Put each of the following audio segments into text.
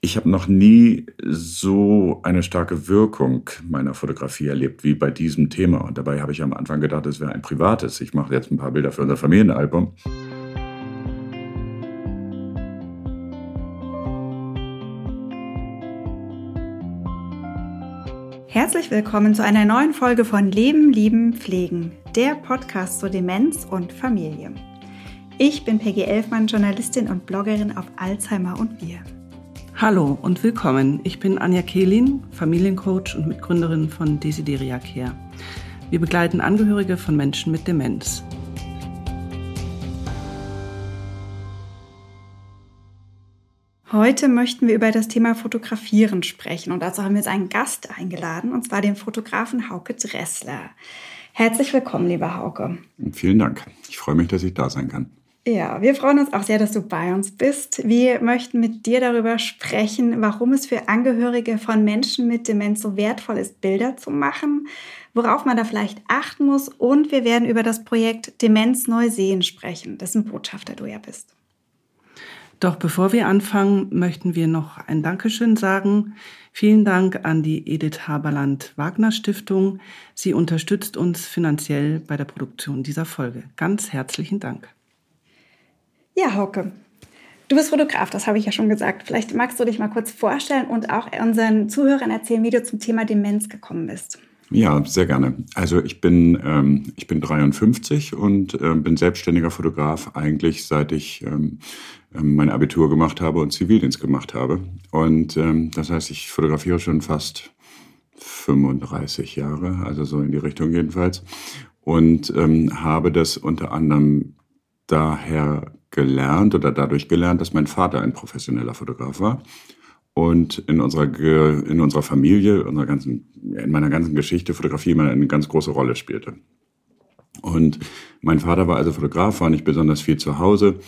Ich habe noch nie so eine starke Wirkung meiner Fotografie erlebt wie bei diesem Thema. Und dabei habe ich am Anfang gedacht, es wäre ein privates. Ich mache jetzt ein paar Bilder für unser Familienalbum. Herzlich willkommen zu einer neuen Folge von Leben, Lieben, Pflegen, der Podcast zur Demenz und Familie. Ich bin Peggy Elfmann, Journalistin und Bloggerin auf Alzheimer und wir. Hallo und willkommen. Ich bin Anja Kehlin, Familiencoach und Mitgründerin von Desideria Care. Wir begleiten Angehörige von Menschen mit Demenz. Heute möchten wir über das Thema Fotografieren sprechen und dazu haben wir jetzt einen Gast eingeladen, und zwar den Fotografen Hauke Dressler. Herzlich willkommen, lieber Hauke. Vielen Dank. Ich freue mich, dass ich da sein kann. Ja, wir freuen uns auch sehr, dass du bei uns bist. Wir möchten mit dir darüber sprechen, warum es für Angehörige von Menschen mit Demenz so wertvoll ist, Bilder zu machen, worauf man da vielleicht achten muss und wir werden über das Projekt Demenz neu sehen sprechen, dessen Botschafter du ja bist. Doch bevor wir anfangen, möchten wir noch ein Dankeschön sagen. Vielen Dank an die Edith Haberland Wagner Stiftung. Sie unterstützt uns finanziell bei der Produktion dieser Folge. Ganz herzlichen Dank. Ja, Hauke, du bist Fotograf, das habe ich ja schon gesagt. Vielleicht magst du dich mal kurz vorstellen und auch unseren Zuhörern erzählen, wie du zum Thema Demenz gekommen bist. Ja, sehr gerne. Also ich bin, ähm, ich bin 53 und äh, bin selbstständiger Fotograf eigentlich seit ich ähm, ähm, mein Abitur gemacht habe und Zivildienst gemacht habe. Und ähm, das heißt, ich fotografiere schon fast 35 Jahre, also so in die Richtung jedenfalls. Und ähm, habe das unter anderem daher gelernt oder dadurch gelernt, dass mein Vater ein professioneller Fotograf war und in unserer in unserer Familie, unserer ganzen, in meiner ganzen Geschichte Fotografie immer eine ganz große Rolle spielte. Und mein Vater war also Fotograf, war nicht besonders viel zu Hause.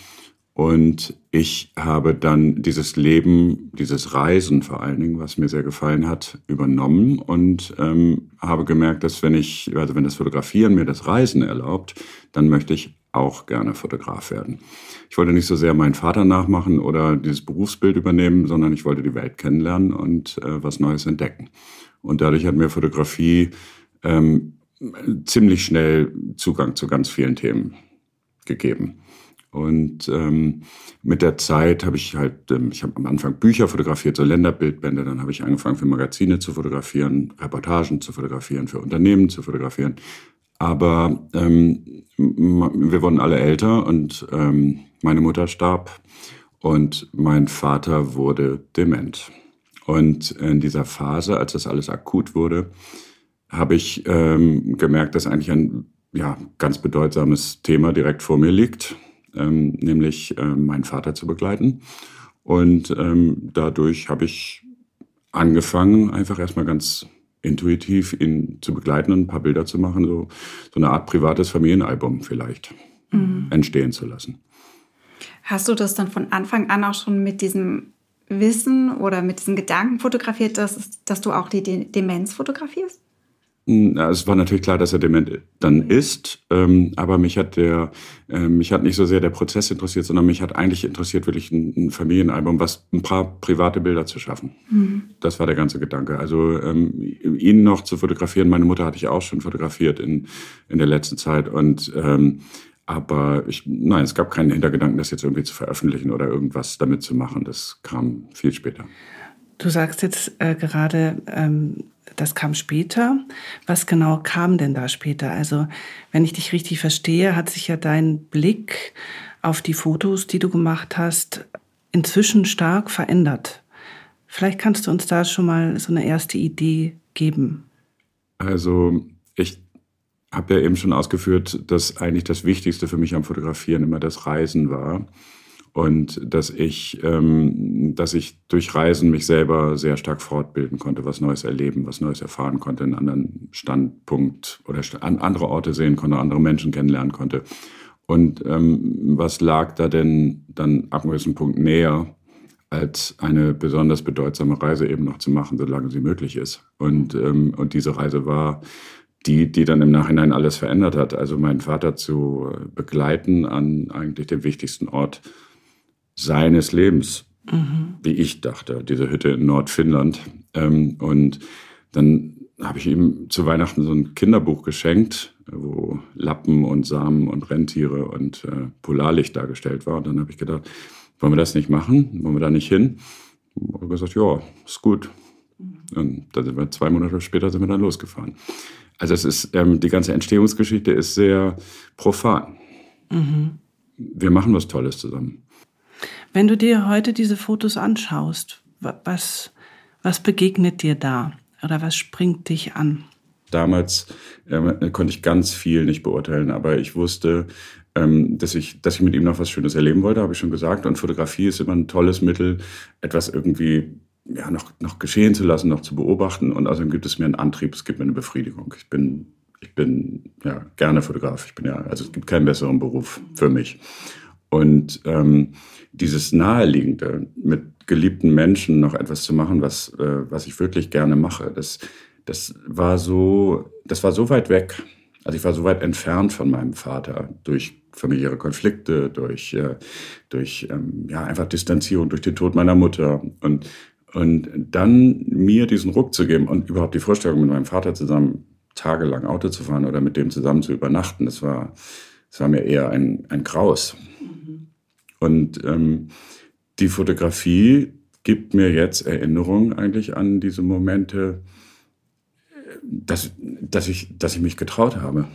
Und ich habe dann dieses Leben, dieses Reisen vor allen Dingen, was mir sehr gefallen hat, übernommen und ähm, habe gemerkt, dass wenn ich, also wenn das Fotografieren mir das Reisen erlaubt, dann möchte ich auch gerne Fotograf werden. Ich wollte nicht so sehr meinen Vater nachmachen oder dieses Berufsbild übernehmen, sondern ich wollte die Welt kennenlernen und äh, was Neues entdecken. Und dadurch hat mir Fotografie ähm, ziemlich schnell Zugang zu ganz vielen Themen gegeben. Und ähm, mit der Zeit habe ich halt, ähm, ich habe am Anfang Bücher fotografiert, so Länderbildbände, dann habe ich angefangen für Magazine zu fotografieren, Reportagen zu fotografieren, für Unternehmen zu fotografieren. Aber ähm, wir wurden alle älter und ähm, meine Mutter starb und mein Vater wurde dement. Und in dieser Phase, als das alles akut wurde, habe ich ähm, gemerkt, dass eigentlich ein ja, ganz bedeutsames Thema direkt vor mir liegt, ähm, nämlich äh, meinen Vater zu begleiten. Und ähm, dadurch habe ich angefangen, einfach erstmal ganz intuitiv ihn zu begleiten und ein paar Bilder zu machen, so, so eine Art privates Familienalbum vielleicht mhm. entstehen zu lassen. Hast du das dann von Anfang an auch schon mit diesem Wissen oder mit diesen Gedanken fotografiert, dass, dass du auch die Demenz fotografierst? Es war natürlich klar, dass er dement dann ist, ähm, aber mich hat der, äh, mich hat nicht so sehr der Prozess interessiert, sondern mich hat eigentlich interessiert, wirklich ein, ein Familienalbum, was ein paar private Bilder zu schaffen. Mhm. Das war der ganze Gedanke. Also ähm, ihn noch zu fotografieren. Meine Mutter hatte ich auch schon fotografiert in in der letzten Zeit und ähm, aber ich, nein, es gab keinen Hintergedanken, das jetzt irgendwie zu veröffentlichen oder irgendwas damit zu machen. Das kam viel später. Du sagst jetzt äh, gerade, ähm, das kam später. Was genau kam denn da später? Also, wenn ich dich richtig verstehe, hat sich ja dein Blick auf die Fotos, die du gemacht hast, inzwischen stark verändert. Vielleicht kannst du uns da schon mal so eine erste Idee geben. Also, ich habe ja eben schon ausgeführt, dass eigentlich das Wichtigste für mich am Fotografieren immer das Reisen war und dass ich, ähm, dass ich durch Reisen mich selber sehr stark fortbilden konnte, was Neues erleben, was Neues erfahren konnte, einen anderen Standpunkt oder an andere Orte sehen konnte, andere Menschen kennenlernen konnte. Und ähm, was lag da denn dann ab einem gewissen Punkt näher, als eine besonders bedeutsame Reise eben noch zu machen, solange sie möglich ist. Und, ähm, und diese Reise war die, die dann im Nachhinein alles verändert hat. Also meinen Vater zu begleiten an eigentlich dem wichtigsten Ort seines Lebens. mhm. wie ich dachte, diese Hütte in Nordfinnland. Ähm, und dann habe ich ihm zu Weihnachten so ein Kinderbuch geschenkt, wo Lappen und Samen und Rentiere und äh, Polarlicht dargestellt war. Und dann habe ich gedacht, wollen wir das nicht machen? Wollen wir da nicht hin? Und gesagt, ja, ist gut. Und dann sind wir zwei Monate später sind wir dann losgefahren. Also es ist, ähm, die ganze Entstehungsgeschichte ist sehr profan. Mhm. Wir machen was Tolles zusammen. Wenn du dir heute diese Fotos anschaust, was, was begegnet dir da? Oder was springt dich an? Damals äh, konnte ich ganz viel nicht beurteilen, aber ich wusste, ähm, dass, ich, dass ich mit ihm noch was Schönes erleben wollte, habe ich schon gesagt. Und Fotografie ist immer ein tolles Mittel, etwas irgendwie ja, noch, noch geschehen zu lassen, noch zu beobachten. Und außerdem gibt es mir einen Antrieb, es gibt mir eine Befriedigung. Ich bin, ich bin ja gerne Fotograf. Ich bin ja, also es gibt keinen besseren Beruf für mich. Und ähm, dieses Naheliegende, mit geliebten Menschen noch etwas zu machen, was, äh, was ich wirklich gerne mache, das, das war so, das war so weit weg. Also ich war so weit entfernt von meinem Vater durch familiäre Konflikte, durch, äh, durch ähm, ja, einfach Distanzierung, durch den Tod meiner Mutter. Und, und dann mir diesen Ruck zu geben und überhaupt die Vorstellung, mit meinem Vater zusammen tagelang Auto zu fahren oder mit dem zusammen zu übernachten, das war, das war mir eher ein, ein Graus. Und ähm, die Fotografie gibt mir jetzt Erinnerungen eigentlich an diese Momente, dass, dass, ich, dass ich mich getraut habe.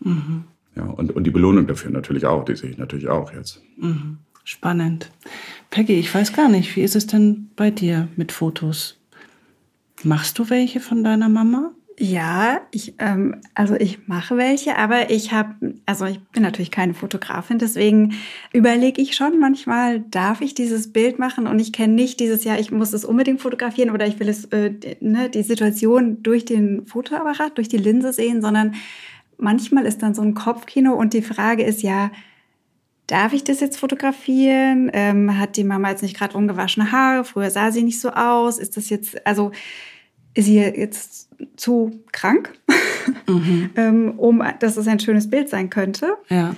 Mhm. Ja, und, und die Belohnung dafür natürlich auch, die sehe ich natürlich auch jetzt. Mhm. Spannend. Peggy, ich weiß gar nicht, wie ist es denn bei dir mit Fotos? Machst du welche von deiner Mama? Ja, ich, ähm, also ich mache welche, aber ich habe, also ich bin natürlich keine Fotografin, deswegen überlege ich schon manchmal, darf ich dieses Bild machen? Und ich kenne nicht dieses Jahr, ich muss es unbedingt fotografieren oder ich will es, äh, ne, die Situation durch den Fotoapparat, durch die Linse sehen, sondern manchmal ist dann so ein Kopfkino und die Frage ist ja, darf ich das jetzt fotografieren? Ähm, hat die Mama jetzt nicht gerade ungewaschene Haare? Früher sah sie nicht so aus. Ist das jetzt, also ist sie jetzt zu krank, mhm. ähm, um dass es ein schönes Bild sein könnte. Ja.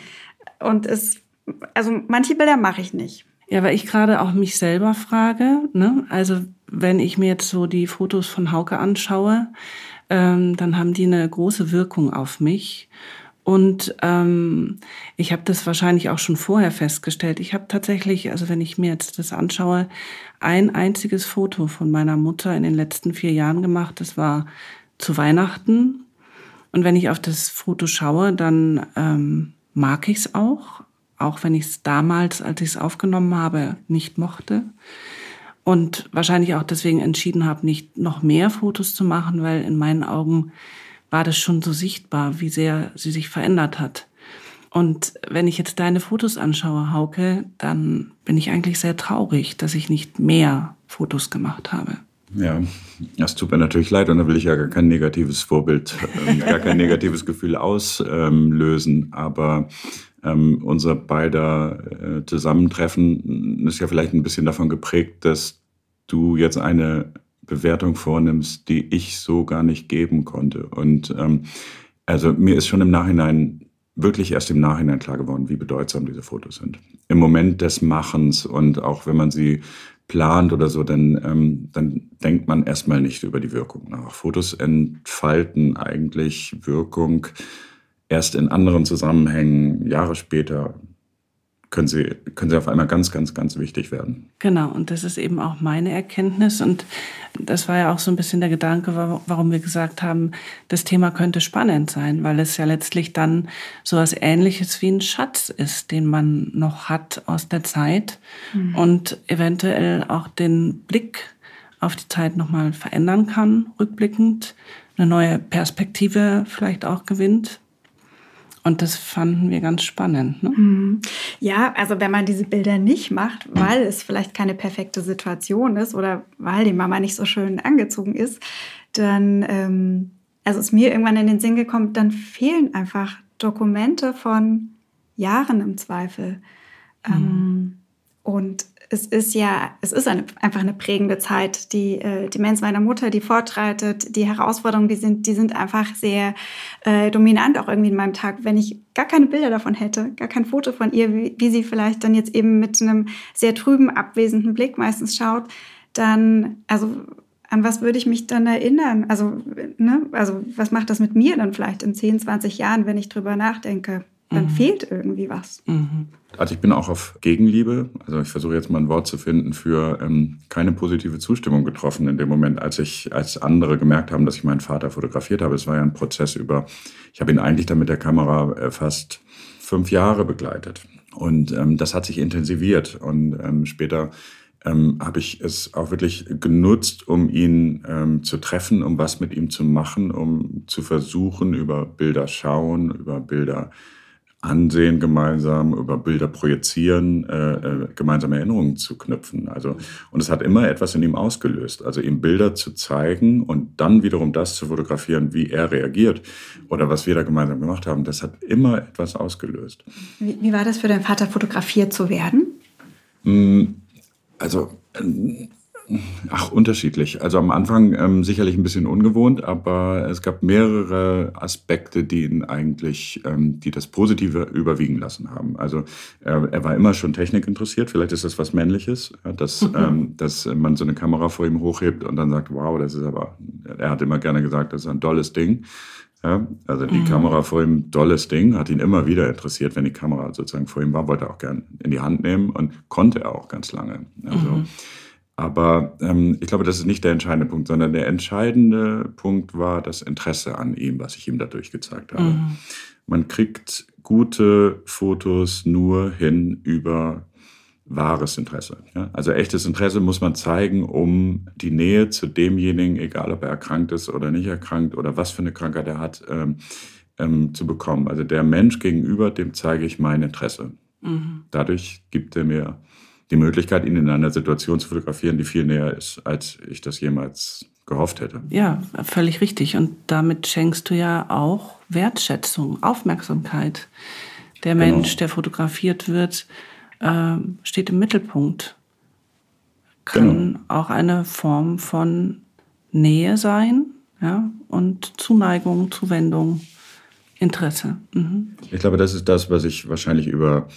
Und es, also manche Bilder mache ich nicht. Ja, weil ich gerade auch mich selber frage, ne? Also wenn ich mir jetzt so die Fotos von Hauke anschaue, ähm, dann haben die eine große Wirkung auf mich. Und ähm, ich habe das wahrscheinlich auch schon vorher festgestellt. Ich habe tatsächlich, also wenn ich mir jetzt das anschaue, ein einziges Foto von meiner Mutter in den letzten vier Jahren gemacht. Das war zu Weihnachten. Und wenn ich auf das Foto schaue, dann ähm, mag ich es auch, auch wenn ich es damals, als ich es aufgenommen habe, nicht mochte. Und wahrscheinlich auch deswegen entschieden habe, nicht noch mehr Fotos zu machen, weil in meinen Augen war das schon so sichtbar, wie sehr sie sich verändert hat. Und wenn ich jetzt deine Fotos anschaue, Hauke, dann bin ich eigentlich sehr traurig, dass ich nicht mehr Fotos gemacht habe. Ja, das tut mir natürlich leid und da will ich ja gar kein negatives Vorbild, äh, gar kein negatives Gefühl auslösen. Aber ähm, unser beider äh, Zusammentreffen ist ja vielleicht ein bisschen davon geprägt, dass du jetzt eine Bewertung vornimmst, die ich so gar nicht geben konnte. Und ähm, also mir ist schon im Nachhinein, wirklich erst im Nachhinein klar geworden, wie bedeutsam diese Fotos sind. Im Moment des Machens und auch wenn man sie plant oder so, dann, ähm, dann denkt man erstmal nicht über die Wirkung nach. Fotos entfalten eigentlich Wirkung erst in anderen Zusammenhängen, Jahre später, können sie, können sie auf einmal ganz, ganz, ganz wichtig werden. Genau, und das ist eben auch meine Erkenntnis. Und das war ja auch so ein bisschen der Gedanke, warum wir gesagt haben, das Thema könnte spannend sein, weil es ja letztlich dann so was Ähnliches wie ein Schatz ist, den man noch hat aus der Zeit mhm. und eventuell auch den Blick auf die Zeit nochmal verändern kann, rückblickend, eine neue Perspektive vielleicht auch gewinnt. Und das fanden wir ganz spannend. Ne? Mhm. Ja, also wenn man diese Bilder nicht macht, weil es vielleicht keine perfekte Situation ist oder weil die Mama nicht so schön angezogen ist, dann, ähm, also ist mir irgendwann in den Sinn gekommen, dann fehlen einfach Dokumente von Jahren im Zweifel. Mhm. Ähm, und es ist ja, es ist eine, einfach eine prägende Zeit. Die äh, Demenz meiner Mutter, die fortschreitet, die Herausforderungen, die sind, die sind einfach sehr äh, dominant auch irgendwie in meinem Tag. Wenn ich gar keine Bilder davon hätte, gar kein Foto von ihr, wie, wie sie vielleicht dann jetzt eben mit einem sehr trüben, abwesenden Blick meistens schaut, dann, also an was würde ich mich dann erinnern? Also, ne, also was macht das mit mir dann vielleicht in 10, 20 Jahren, wenn ich drüber nachdenke? Dann mhm. fehlt irgendwie was. Mhm. Also ich bin auch auf Gegenliebe. Also ich versuche jetzt mal ein Wort zu finden für ähm, keine positive Zustimmung getroffen in dem Moment, als ich, als andere gemerkt haben, dass ich meinen Vater fotografiert habe. Es war ja ein Prozess über, ich habe ihn eigentlich dann mit der Kamera äh, fast fünf Jahre begleitet. Und ähm, das hat sich intensiviert. Und ähm, später ähm, habe ich es auch wirklich genutzt, um ihn ähm, zu treffen, um was mit ihm zu machen, um zu versuchen, über Bilder schauen, über Bilder ansehen gemeinsam, über Bilder projizieren, äh, äh, gemeinsame Erinnerungen zu knüpfen. Also und es hat immer etwas in ihm ausgelöst. Also ihm Bilder zu zeigen und dann wiederum das zu fotografieren, wie er reagiert oder was wir da gemeinsam gemacht haben. Das hat immer etwas ausgelöst. Wie, wie war das für deinen Vater, fotografiert zu werden? Mm, also, äh, ach, unterschiedlich. Also am Anfang ähm, sicherlich ein bisschen ungewohnt, aber es gab mehrere Aspekte, die ihn eigentlich, ähm, die das Positive überwiegen lassen haben. Also er, er war immer schon Technik interessiert. Vielleicht ist das was Männliches, ja, dass, ähm, dass man so eine Kamera vor ihm hochhebt und dann sagt, wow, das ist aber, er hat immer gerne gesagt, das ist ein tolles Ding. Ja, also die mhm. Kamera vor ihm, dolles Ding, hat ihn immer wieder interessiert, wenn die Kamera sozusagen vor ihm war, wollte er auch gern in die Hand nehmen und konnte er auch ganz lange. Also, mhm. Aber ähm, ich glaube, das ist nicht der entscheidende Punkt, sondern der entscheidende Punkt war das Interesse an ihm, was ich ihm dadurch gezeigt habe. Mhm. Man kriegt gute Fotos nur hin über wahres Interesse. Ja? Also echtes Interesse muss man zeigen, um die Nähe zu demjenigen, egal ob er erkrankt ist oder nicht erkrankt oder was für eine Krankheit er hat, ähm, ähm, zu bekommen. Also der Mensch gegenüber, dem zeige ich mein Interesse. Mhm. Dadurch gibt er mir die Möglichkeit, ihn in einer Situation zu fotografieren, die viel näher ist, als ich das jemals gehofft hätte. Ja, völlig richtig. Und damit schenkst du ja auch Wertschätzung, Aufmerksamkeit. Der genau. Mensch, der fotografiert wird, äh, steht im Mittelpunkt. Kann genau. auch eine Form von Nähe sein ja, und Zuneigung, Zuwendung, Interesse. Mhm. Ich glaube, das ist das, was ich wahrscheinlich über,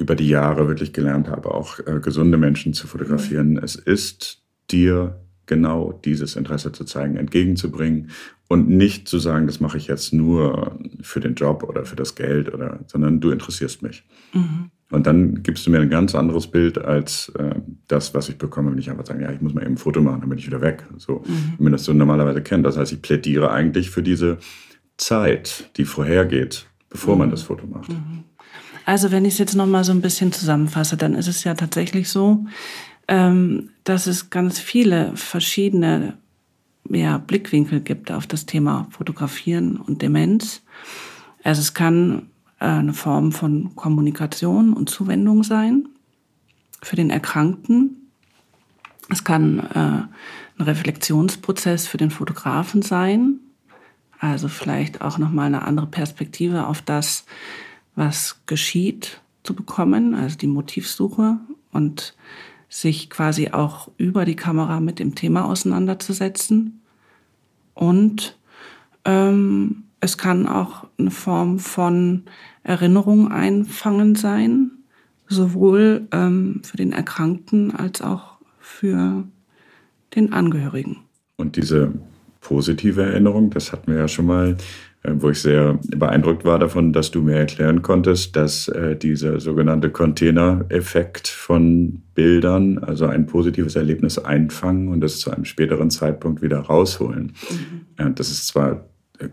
über die Jahre wirklich gelernt habe, auch äh, gesunde Menschen zu fotografieren. Mhm. Es ist dir genau dieses Interesse zu zeigen, entgegenzubringen und nicht zu sagen, das mache ich jetzt nur für den Job oder für das Geld oder, sondern du interessierst mich. Mhm. Und dann gibst du mir ein ganz anderes Bild als äh, das, was ich bekomme, wenn ich einfach sage, ja, ich muss mal eben ein Foto machen, dann bin ich wieder weg. So, mhm. wie man das so normalerweise kennt. Das heißt, ich plädiere eigentlich für diese Zeit, die vorhergeht, bevor mhm. man das Foto macht. Mhm. Also wenn ich es jetzt nochmal so ein bisschen zusammenfasse, dann ist es ja tatsächlich so, ähm, dass es ganz viele verschiedene ja, Blickwinkel gibt auf das Thema Fotografieren und Demenz. Also es kann äh, eine Form von Kommunikation und Zuwendung sein für den Erkrankten. Es kann äh, ein Reflexionsprozess für den Fotografen sein, also vielleicht auch nochmal eine andere Perspektive auf das, was geschieht, zu bekommen, also die Motivsuche und sich quasi auch über die Kamera mit dem Thema auseinanderzusetzen. Und ähm, es kann auch eine Form von Erinnerung einfangen sein, sowohl ähm, für den Erkrankten als auch für den Angehörigen. Und diese positive Erinnerung, das hatten wir ja schon mal, wo ich sehr beeindruckt war davon, dass du mir erklären konntest, dass äh, dieser sogenannte Container-Effekt von Bildern, also ein positives Erlebnis einfangen und es zu einem späteren Zeitpunkt wieder rausholen. Mhm. Äh, das ist zwar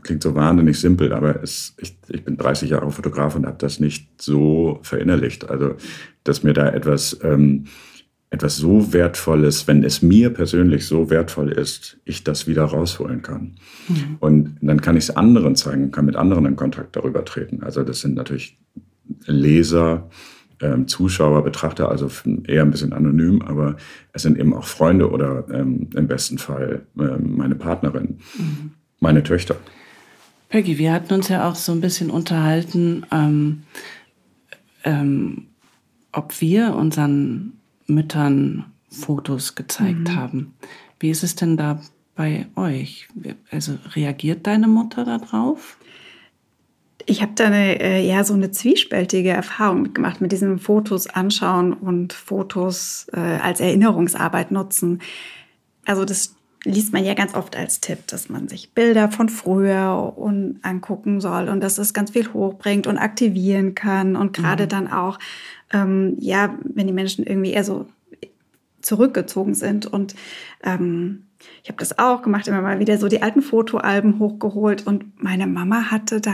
klingt so wahnsinnig simpel, aber es, ich, ich bin 30 Jahre Fotograf und habe das nicht so verinnerlicht. Also, dass mir da etwas, ähm, etwas so Wertvolles, wenn es mir persönlich so wertvoll ist, ich das wieder rausholen kann. Mhm. Und dann kann ich es anderen zeigen, kann mit anderen in Kontakt darüber treten. Also das sind natürlich Leser, ähm, Zuschauer, Betrachter, also eher ein bisschen anonym, aber es sind eben auch Freunde oder ähm, im besten Fall ähm, meine Partnerin, mhm. meine Töchter. Peggy, wir hatten uns ja auch so ein bisschen unterhalten, ähm, ähm, ob wir unseren Müttern Fotos gezeigt mhm. haben. Wie ist es denn da bei euch? Also reagiert deine Mutter darauf? Ich habe da eine, äh, ja so eine zwiespältige Erfahrung mitgemacht mit diesem Fotos anschauen und Fotos äh, als Erinnerungsarbeit nutzen. Also das liest man ja ganz oft als Tipp, dass man sich Bilder von früher und angucken soll und dass es ganz viel hochbringt und aktivieren kann und gerade mhm. dann auch, ähm, ja, wenn die Menschen irgendwie eher so zurückgezogen sind und ähm, ich habe das auch gemacht, immer mal wieder so die alten Fotoalben hochgeholt und meine Mama hatte da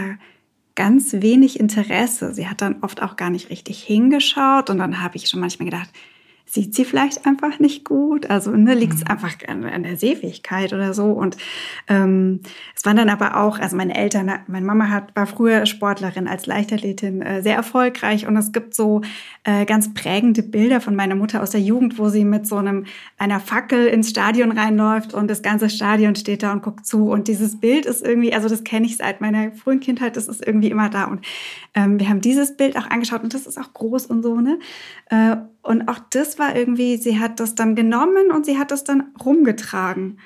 ganz wenig Interesse. Sie hat dann oft auch gar nicht richtig hingeschaut und dann habe ich schon manchmal gedacht, sieht sie vielleicht einfach nicht gut. Also ne, liegt es mhm. einfach an, an, der Sehfähigkeit oder so. Und ähm, es waren dann aber auch, also meine Eltern, meine Mama hat, war früher Sportlerin als Leichtathletin äh, sehr erfolgreich. Und es gibt so äh, ganz prägende Bilder von meiner Mutter aus der Jugend, wo sie mit so einem einer Fackel ins Stadion reinläuft und das ganze Stadion steht da und guckt zu. Und dieses Bild ist irgendwie, also das kenne ich seit meiner frühen Kindheit, das ist irgendwie immer da. Und ähm, wir haben dieses Bild auch angeschaut und das ist auch groß und so, ne? Äh, und auch das war irgendwie, sie hat das dann genommen und sie hat das dann rumgetragen.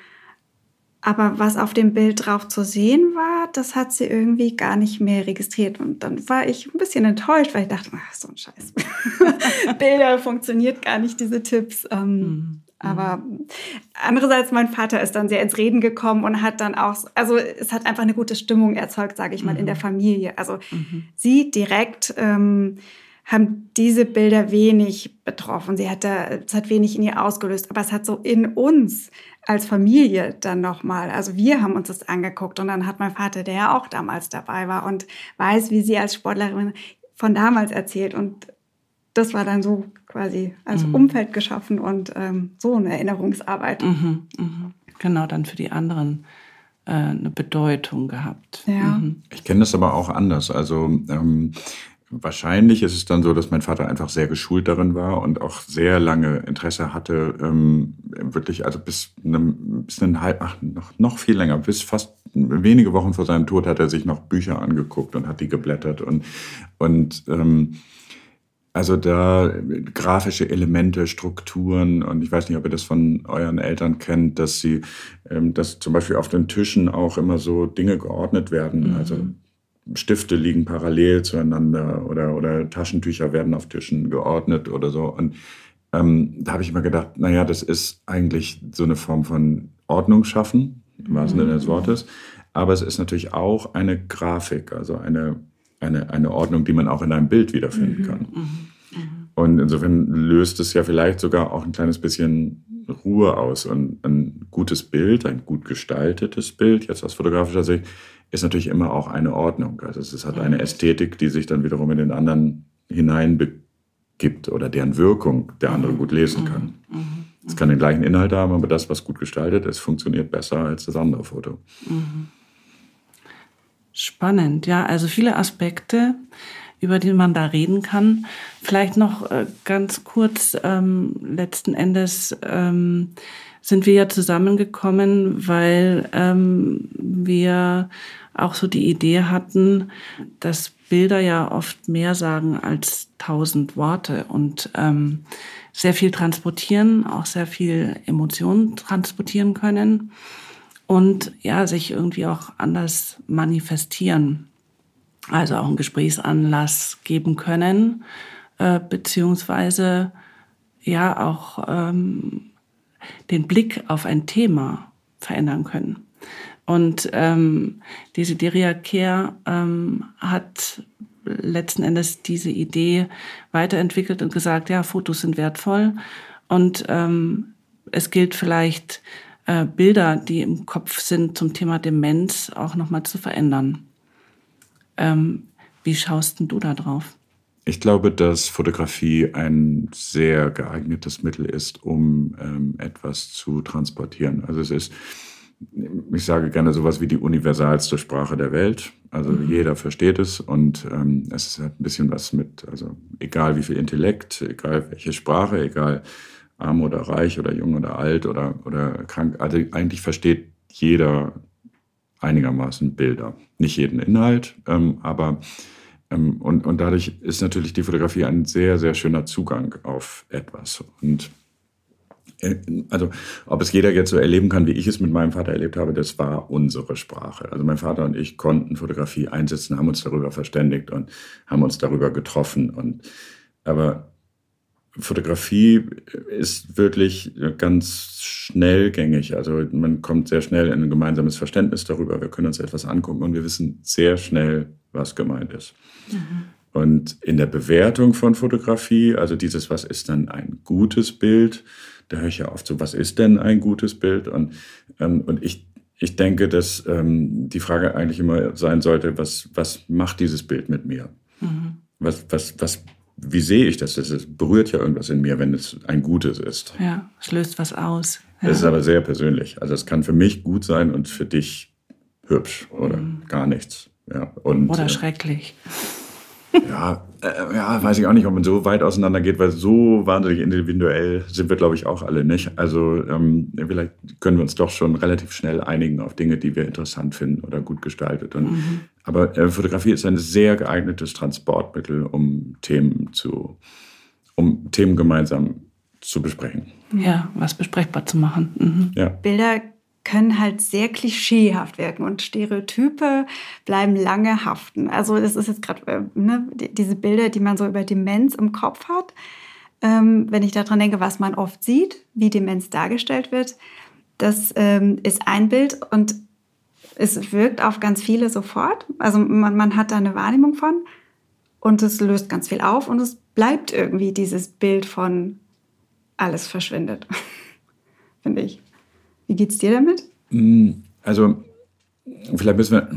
Aber was auf dem Bild drauf zu sehen war, das hat sie irgendwie gar nicht mehr registriert. Und dann war ich ein bisschen enttäuscht, weil ich dachte, ach, so ein Scheiß. Bilder funktioniert gar nicht, diese Tipps. Ähm, mhm. Aber andererseits, mein Vater ist dann sehr ins Reden gekommen und hat dann auch, also es hat einfach eine gute Stimmung erzeugt, sage ich mal, mhm. in der mhm. Familie. Also mhm. sie direkt ähm, haben diese Bilder wenig betroffen. Sie hat da, es hat wenig in ihr ausgelöst, aber es hat so in uns als Familie dann nochmal, also wir haben uns das angeguckt und dann hat mein Vater, der ja auch damals dabei war und weiß, wie sie als Sportlerin von damals erzählt und das war dann so quasi als mhm. Umfeld geschaffen und ähm, so eine Erinnerungsarbeit. Mhm, mh. Genau, dann für die anderen äh, eine Bedeutung gehabt. Ja. Mhm. Ich kenne das aber auch anders. Also ähm, Wahrscheinlich ist es dann so, dass mein Vater einfach sehr geschult darin war und auch sehr lange Interesse hatte, ähm, wirklich, also bis, einem, bis einen halb, ach, noch, noch viel länger, bis fast wenige Wochen vor seinem Tod hat er sich noch Bücher angeguckt und hat die geblättert und, und ähm, also da grafische Elemente, Strukturen und ich weiß nicht, ob ihr das von euren Eltern kennt, dass sie, ähm, dass zum Beispiel auf den Tischen auch immer so Dinge geordnet werden. Mhm. Also Stifte liegen parallel zueinander oder, oder Taschentücher werden auf Tischen geordnet oder so. Und ähm, da habe ich immer gedacht, naja, das ist eigentlich so eine Form von Ordnung schaffen, im wahrsten Sinne des mhm. Wortes. Aber es ist natürlich auch eine Grafik, also eine, eine, eine Ordnung, die man auch in einem Bild wiederfinden mhm. kann. Mhm. Und insofern löst es ja vielleicht sogar auch ein kleines bisschen Ruhe aus. Und ein gutes Bild, ein gut gestaltetes Bild, jetzt aus fotografischer Sicht, ist natürlich immer auch eine Ordnung. Also es hat eine Ästhetik, die sich dann wiederum in den anderen hineinbegibt oder deren Wirkung der andere gut lesen kann. Es kann den gleichen Inhalt haben, aber das, was gut gestaltet ist, funktioniert besser als das andere Foto. Spannend, ja. Also viele Aspekte, über die man da reden kann. Vielleicht noch äh, ganz kurz, ähm, letzten Endes ähm, sind wir ja zusammengekommen, weil ähm, wir auch so die Idee hatten, dass Bilder ja oft mehr sagen als tausend Worte und ähm, sehr viel transportieren, auch sehr viel Emotionen transportieren können und ja, sich irgendwie auch anders manifestieren. Also auch einen Gesprächsanlass geben können, äh, beziehungsweise ja auch ähm, den Blick auf ein Thema verändern können. Und ähm, diese Deria Care ähm, hat letzten Endes diese Idee weiterentwickelt und gesagt, ja, Fotos sind wertvoll und ähm, es gilt vielleicht, äh, Bilder, die im Kopf sind zum Thema Demenz, auch nochmal zu verändern. Ähm, wie schaust denn du da drauf? Ich glaube, dass Fotografie ein sehr geeignetes Mittel ist, um ähm, etwas zu transportieren. Also es ist ich sage gerne sowas wie die universalste Sprache der Welt. Also mhm. jeder versteht es und ähm, es ist halt ein bisschen was mit, also egal wie viel Intellekt, egal welche Sprache, egal arm oder reich oder jung oder alt oder, oder krank, also eigentlich versteht jeder einigermaßen Bilder. Nicht jeden Inhalt, ähm, aber Ähm, und, und dadurch ist natürlich die Fotografie ein sehr, sehr schöner Zugang auf etwas. Und äh, also ob es jeder jetzt so erleben kann, wie ich es mit meinem Vater erlebt habe, das war unsere Sprache. Also mein Vater und ich konnten Fotografie einsetzen, haben uns darüber verständigt und haben uns darüber getroffen. Und aber Fotografie ist wirklich ganz schnellgängig. Also man kommt sehr schnell in ein gemeinsames Verständnis darüber. Wir können uns etwas angucken und wir wissen sehr schnell, was gemeint ist. Mhm. Und in der Bewertung von Fotografie, also dieses, was ist dann ein gutes Bild, da höre ich ja oft so, was ist denn ein gutes Bild? Und, ähm, und ich, ich denke, dass ähm, die Frage eigentlich immer sein sollte, was, was macht dieses Bild mit mir? Mhm. Was, was, was, wie sehe ich das? Es berührt ja irgendwas in mir, wenn es ein gutes ist. Ja, es löst was aus. Ja. Das ist aber sehr persönlich. Also es kann für mich gut sein und für dich hübsch oder mhm. gar nichts. Ja, und, oder äh, schrecklich. Ja, äh, ja, weiß ich auch nicht, ob man so weit auseinander geht, weil so wahnsinnig individuell sind wir, glaube ich, auch alle nicht. Also ähm, vielleicht können wir uns doch schon relativ schnell einigen auf Dinge, die wir interessant finden oder gut gestaltet. Und, mhm. Aber äh, Fotografie ist ein sehr geeignetes Transportmittel, um Themen zu, um Themen gemeinsam zu besprechen. Ja, was besprechbar zu machen. Mhm. Ja. Bilder können halt sehr klischeehaft wirken und Stereotype bleiben lange haften. Also das ist jetzt gerade äh, ne, diese Bilder, die man so über Demenz im Kopf hat. Ähm, wenn ich daran denke, was man oft sieht, wie Demenz dargestellt wird, das ähm, ist ein Bild und es wirkt auf ganz viele sofort. Also man, man hat da eine Wahrnehmung von und es löst ganz viel auf und es bleibt irgendwie dieses Bild von alles verschwindet, finde ich. Wie geht's dir damit? Mm, also, vielleicht müssen wir,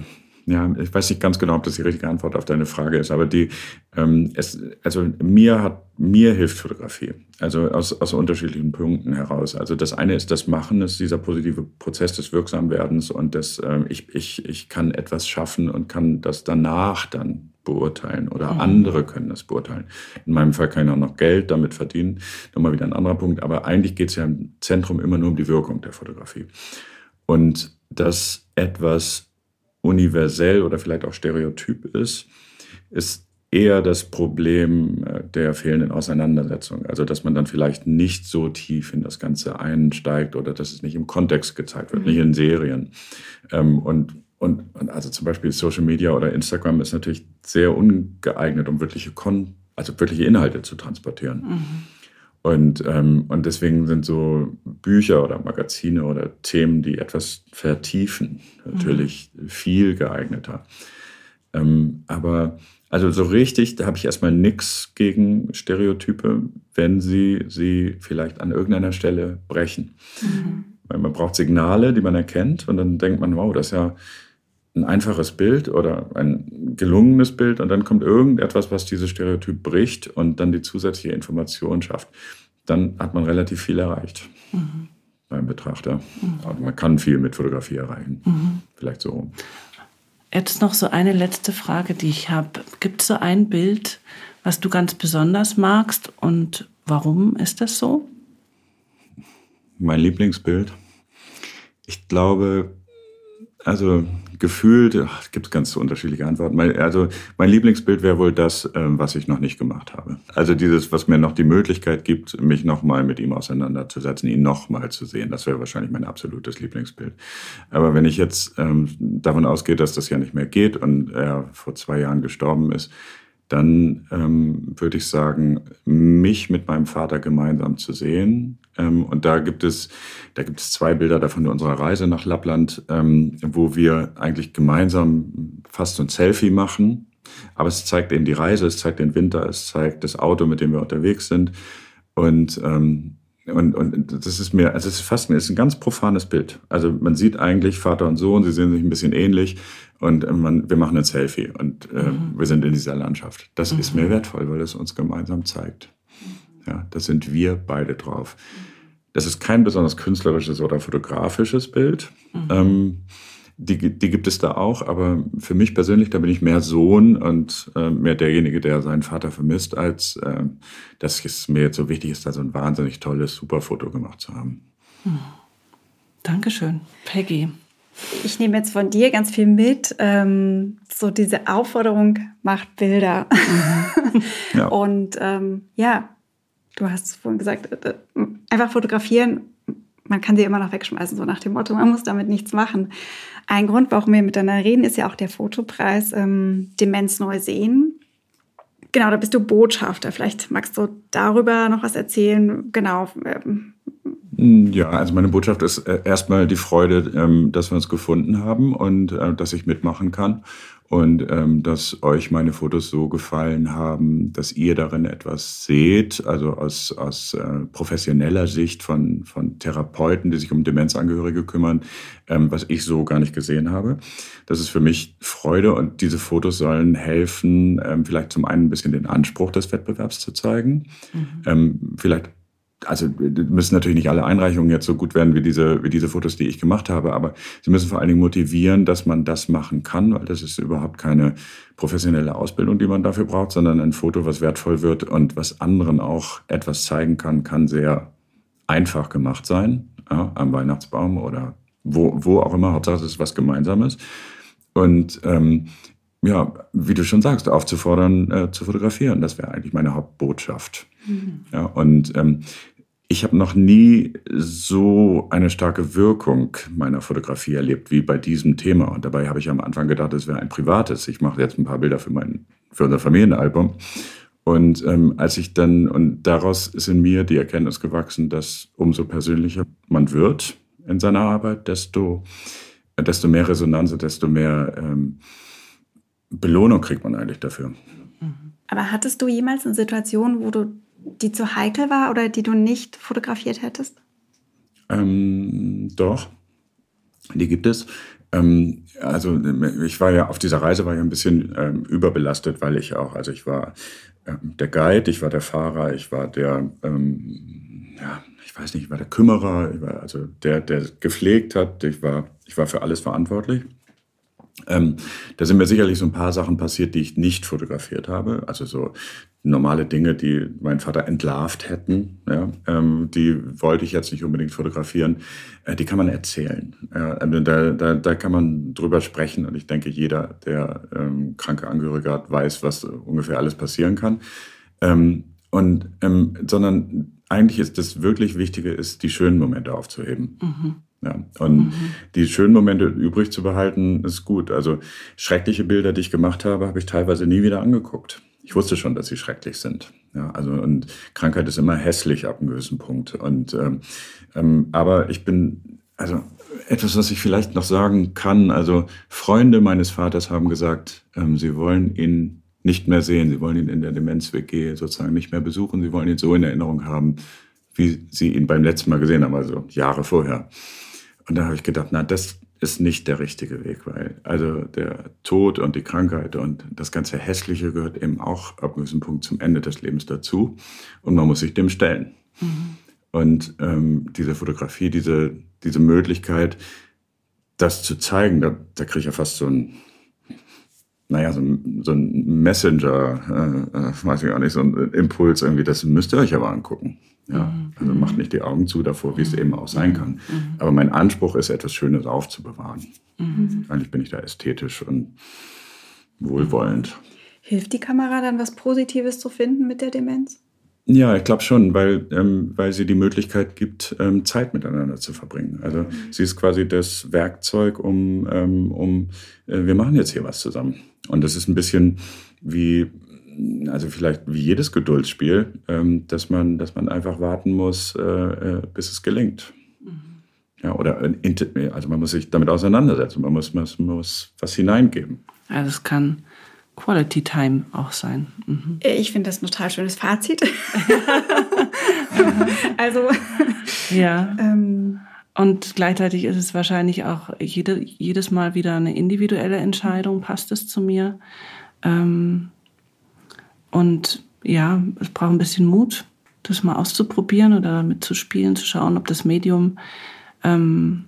ja, ich weiß nicht ganz genau, ob das die richtige Antwort auf deine Frage ist, aber die, ähm, es, also mir hat, mir hilft Fotografie. Also aus, aus unterschiedlichen Punkten heraus. Also das eine ist das Machen, das ist dieser positive Prozess des Wirksamwerdens und das, äh, ich, ich, ich kann etwas schaffen und kann das danach dann beurteilen oder mhm. andere können das beurteilen. In meinem Fall kann ich auch noch Geld damit verdienen. Nochmal wieder ein anderer Punkt. Aber eigentlich geht es ja im Zentrum immer nur um die Wirkung der Fotografie. Und dass etwas universell oder vielleicht auch stereotyp ist, ist eher das Problem äh, der fehlenden Auseinandersetzung. Also, dass man dann vielleicht nicht so tief in das Ganze einsteigt oder dass es nicht im Kontext gezeigt wird, mhm. nicht in Serien. Ähm, und und, und, also zum Beispiel Social Media oder Instagram ist natürlich sehr ungeeignet, um wirkliche Kon also wirkliche Inhalte zu transportieren. Mhm. Und, ähm, und deswegen sind so Bücher oder Magazine oder Themen, die etwas vertiefen, natürlich mhm. viel geeigneter. Ähm, aber also so richtig, da habe ich erstmal nichts gegen Stereotype, wenn sie sie vielleicht an irgendeiner Stelle brechen. Mhm. Weil man braucht Signale, die man erkennt und dann denkt man, wow, das ist ja ein einfaches Bild oder ein gelungenes Bild und dann kommt irgendetwas, was dieses Stereotyp bricht und dann die zusätzliche Information schafft. Dann hat man relativ viel erreicht mhm. beim Betrachter. Mhm. Also man kann viel mit Fotografie erreichen. Mhm. Vielleicht so. Jetzt noch so eine letzte Frage, die ich habe. Gibt es so ein Bild, was du ganz besonders magst und warum ist das so? Mein Lieblingsbild. Ich glaube, also gefühlt, gibt es ganz unterschiedliche Antworten. Also mein Lieblingsbild wäre wohl das, ähm, was ich noch nicht gemacht habe. Also dieses, was mir noch die Möglichkeit gibt, mich nochmal mit ihm auseinanderzusetzen, ihn nochmal zu sehen. Das wäre wahrscheinlich mein absolutes Lieblingsbild. Aber wenn ich jetzt ähm, davon ausgehe, dass das ja nicht mehr geht und er vor zwei Jahren gestorben ist, dann ähm, würde ich sagen, mich mit meinem Vater gemeinsam zu sehen. Ähm, und da gibt es, da gibt es zwei Bilder davon unserer Reise nach Lappland, ähm, wo wir eigentlich gemeinsam fast so ein Selfie machen. Aber es zeigt eben die Reise, es zeigt den Winter, es zeigt das Auto, mit dem wir unterwegs sind. Und ähm, und, und das ist mir, also es ist fast es ist ein ganz profanes Bild. Also man sieht eigentlich Vater und Sohn, sie sehen sich ein bisschen ähnlich und äh, man, wir machen ein Selfie und äh, mhm. wir sind in dieser Landschaft. Das mhm. ist mir wertvoll, weil es uns gemeinsam zeigt. Ja, da sind wir beide drauf. Das ist kein besonders künstlerisches oder fotografisches Bild. Mhm. Ähm, die, die gibt es da auch, aber für mich persönlich, da bin ich mehr Sohn und äh, mehr derjenige, der seinen Vater vermisst, als äh, dass es mir jetzt so wichtig ist, da so ein wahnsinnig tolles, super Foto gemacht zu haben. Hm. Dankeschön, Peggy. Ich nehme jetzt von dir ganz viel mit, ähm, so diese Aufforderung macht Bilder. Mhm. Ja. Und ähm, ja, du hast vorhin gesagt, äh, äh, einfach fotografieren, man kann sie immer noch wegschmeißen, so nach dem Motto, man muss damit nichts machen. Ein Grund, warum wir miteinander reden, ist ja auch der Fotopreis ähm, Demenz neu sehen. Genau, da bist du Botschafter. Vielleicht magst du darüber noch was erzählen. Genau. Ähm, ja, also meine Botschaft ist äh, erstmal die Freude, ähm, dass wir uns gefunden haben und äh, dass ich mitmachen kann und ähm, dass euch meine Fotos so gefallen haben, dass ihr darin etwas seht, also aus, aus äh, professioneller Sicht von, von Therapeuten, die sich um Demenzangehörige kümmern, ähm, was ich so gar nicht gesehen habe. Das ist für mich Freude und diese Fotos sollen helfen, vielleicht zum einen ein bisschen den Anspruch des Wettbewerbs zu zeigen, mhm. vielleicht also müssen natürlich nicht alle Einreichungen jetzt so gut werden wie diese, wie diese Fotos, die ich gemacht habe, aber sie müssen vor allen Dingen motivieren, dass man das machen kann, weil das ist überhaupt keine professionelle Ausbildung, die man dafür braucht, sondern ein Foto, was wertvoll wird und was anderen auch etwas zeigen kann, kann sehr einfach gemacht sein, ja, am Weihnachtsbaum oder wo, wo auch immer, Hauptsache es ist was Gemeinsames. Und ähm, ja, wie du schon sagst, aufzufordern, äh, zu fotografieren. Das wäre eigentlich meine Hauptbotschaft. Mhm. Ja, und ähm, ich habe noch nie so eine starke Wirkung meiner Fotografie erlebt wie bei diesem Thema. Und dabei habe ich am Anfang gedacht, es wäre ein privates. Ich mache jetzt ein paar Bilder für mein für unser Familienalbum. Und ähm, als ich dann, und daraus ist in mir die Erkenntnis gewachsen, dass umso persönlicher man wird in seiner Arbeit, desto, desto mehr Resonanz und desto mehr ähm, Belohnung kriegt man eigentlich dafür. Aber hattest du jemals eine Situation, wo du die zu heikel war oder die du nicht fotografiert hättest? Ähm, doch, die gibt es. Ähm, also ich war ja auf dieser Reise war ja ein bisschen ähm, überbelastet, weil ich auch, also ich war ähm, der Guide, ich war der Fahrer, ich war der, ähm, ja, ich weiß nicht, ich war der Kümmerer, ich war also der, der gepflegt hat, ich war, ich war für alles verantwortlich. Ähm, da sind mir sicherlich so ein paar Sachen passiert, die ich nicht fotografiert habe. Also so normale Dinge, die mein Vater entlarvt hätten, ja, ähm, die wollte ich jetzt nicht unbedingt fotografieren. Äh, die kann man erzählen. Also da, da, da kann man drüber sprechen und ich denke, jeder, der ähm, kranke Angehörige hat, weiß, was ungefähr alles passieren kann. Ähm, und ähm, sondern eigentlich ist das wirklich Wichtige, ist die schönen Momente aufzuheben. Mhm. Ja, und mhm. die schönen Momente übrig zu behalten, ist gut. Also schreckliche Bilder, die ich gemacht habe, habe ich teilweise nie wieder angeguckt. Ich wusste schon, dass sie schrecklich sind. Ja, also und Krankheit ist immer hässlich ab einem gewissen Punkt. Und ähm, ähm, aber ich bin also etwas, was ich vielleicht noch sagen kann. Also Freunde meines Vaters haben gesagt, ähm, sie wollen ihn nicht mehr sehen. Sie wollen ihn in der Demenz-WG sozusagen nicht mehr besuchen. Sie wollen ihn so in Erinnerung haben, wie sie ihn beim letzten Mal gesehen haben, also Jahre vorher. Und da habe ich gedacht, na, das ist nicht der richtige Weg, weil also der Tod und die Krankheit und das ganze Hässliche gehört eben auch ab einem gewissen Punkt zum Ende des Lebens dazu und man muss sich dem stellen. Mhm. Und ähm, diese Fotografie, diese, diese Möglichkeit, das zu zeigen, da, da kriege ich ja fast so ein, naja, so ein, so ein Messenger, äh, äh, weiß ich auch nicht, so ein Impuls irgendwie, das müsst ihr euch aber angucken. Ja, mhm. also macht nicht die Augen zu davor, wie es eben auch sein kann. Mhm. Aber mein Anspruch ist, etwas Schönes aufzubewahren. Mhm. Eigentlich bin ich da ästhetisch und wohlwollend. Hilft die Kamera dann, was Positives zu finden mit der Demenz? Ja, ich glaube schon, weil, ähm, weil sie die Möglichkeit gibt, ähm, Zeit miteinander zu verbringen. Also mhm. sie ist quasi das Werkzeug, um, ähm, um äh, wir machen jetzt hier was zusammen. Und das ist ein bisschen wie also vielleicht wie jedes Geduldsspiel, ähm, dass, man, dass man einfach warten muss, äh, äh bis es gelingt. Mhm. Ja, oder äh, also man muss sich damit auseinandersetzen, man muss, man muss was hineingeben. Also es kann Quality Time auch sein. Mhm. Ich finde das ein total schönes Fazit. also ja. Ähm, und gleichzeitig ist es wahrscheinlich auch jede, jedes Mal wieder eine individuelle Entscheidung, passt es zu mir? Ähm, und ja, es braucht ein bisschen Mut, das mal auszuprobieren oder mitzuspielen, zu schauen, ob das Medium ähm,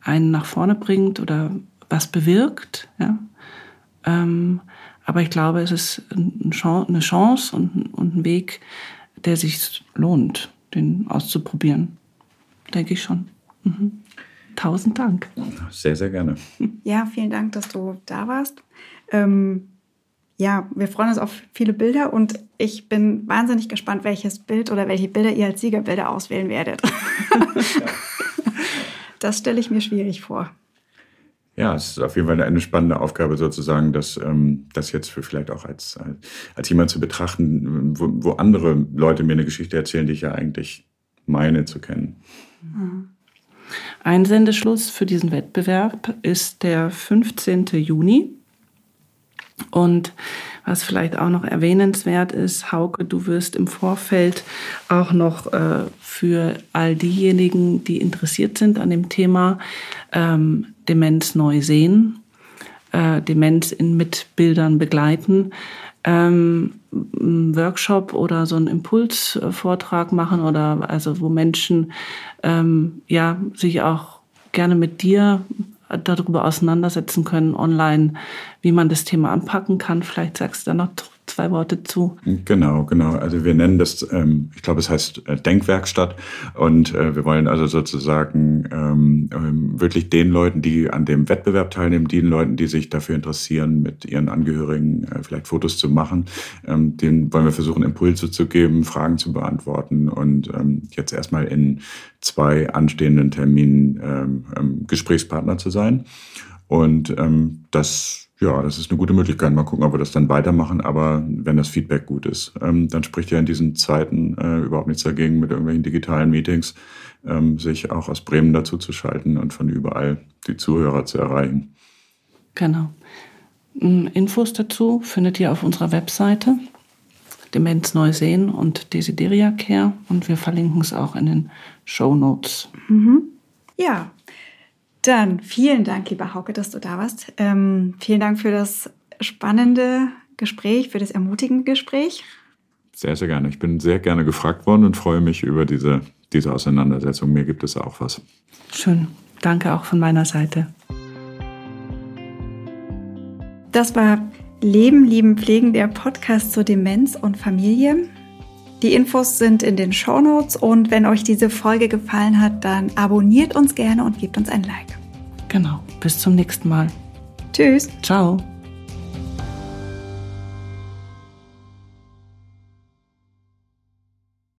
einen nach vorne bringt oder was bewirkt. Ja? Ähm, aber ich glaube, es ist eine Chance und, und ein Weg, der sich lohnt, den auszuprobieren. Denke ich schon. Mhm. tausend Dank. Sehr, sehr gerne. Ja, vielen Dank, dass du da warst. Ähm, ja, wir freuen uns auf viele Bilder und ich bin wahnsinnig gespannt, welches Bild oder welche Bilder ihr als Siegerbilder auswählen werdet. das stelle ich mir schwierig vor. Ja, es ist auf jeden Fall eine spannende Aufgabe sozusagen, das, ähm, das jetzt für vielleicht auch als, als jemand zu betrachten, wo, wo andere Leute mir eine Geschichte erzählen, die ich ja eigentlich meine zu kennen. Einsendeschluss für diesen Wettbewerb ist der 15. Juni. Und was vielleicht auch noch erwähnenswert ist, Hauke, du wirst im Vorfeld auch noch äh, für all diejenigen, die interessiert sind an dem Thema, ähm, Demenz neu sehen, äh, Demenz in, mit Bildern begleiten, ähm, einen Workshop oder so einen Impulsvortrag machen oder also wo Menschen ähm, ja sich auch gerne mit dir darüber auseinandersetzen können online, wie man das Thema anpacken kann. Vielleicht sagst du da noch zwei Worte zu. Genau, genau. Also wir nennen das, ähm, ich glaube, es heißt äh, Denkwerkstatt und äh, wir wollen also sozusagen ähm, ähm, wirklich den Leuten, die an dem Wettbewerb teilnehmen, den Leuten, die sich dafür interessieren, mit ihren Angehörigen äh, vielleicht Fotos zu machen, ähm, denen wollen wir versuchen, Impulse zu geben, Fragen zu beantworten und ähm, jetzt erstmal in zwei anstehenden Terminen ähm, ähm, Gesprächspartner zu sein. Und ähm, das ja, das ist eine gute Möglichkeit. Mal gucken, ob wir das dann weitermachen. Aber wenn das Feedback gut ist, ähm, dann spricht ja in diesen Zeiten äh, überhaupt nichts dagegen, mit irgendwelchen digitalen Meetings ähm, sich auch aus Bremen dazu zu schalten und von überall die Zuhörer zu erreichen. Genau. Mm, Infos dazu findet ihr auf unserer Webseite Demenz neu sehen und Desideria Care und wir verlinken es auch in den Show Notes. Mhm. Ja, dann vielen Dank, lieber Hauke, dass du da warst. Ähm, vielen Dank für das spannende Gespräch, für das ermutigende Gespräch. Sehr, sehr gerne. Ich bin sehr gerne gefragt worden und freue mich über diese, diese Auseinandersetzung. Mir gibt es auch was. Schön. Danke auch von meiner Seite. Das war Leben, Lieben, Pflegen, der Podcast zur Demenz und Familie. Die Infos sind in den Show Notes und wenn euch diese Folge gefallen hat, dann abonniert uns gerne und gebt uns ein Like. Genau. Bis zum nächsten Mal. Tschüss. Ciao.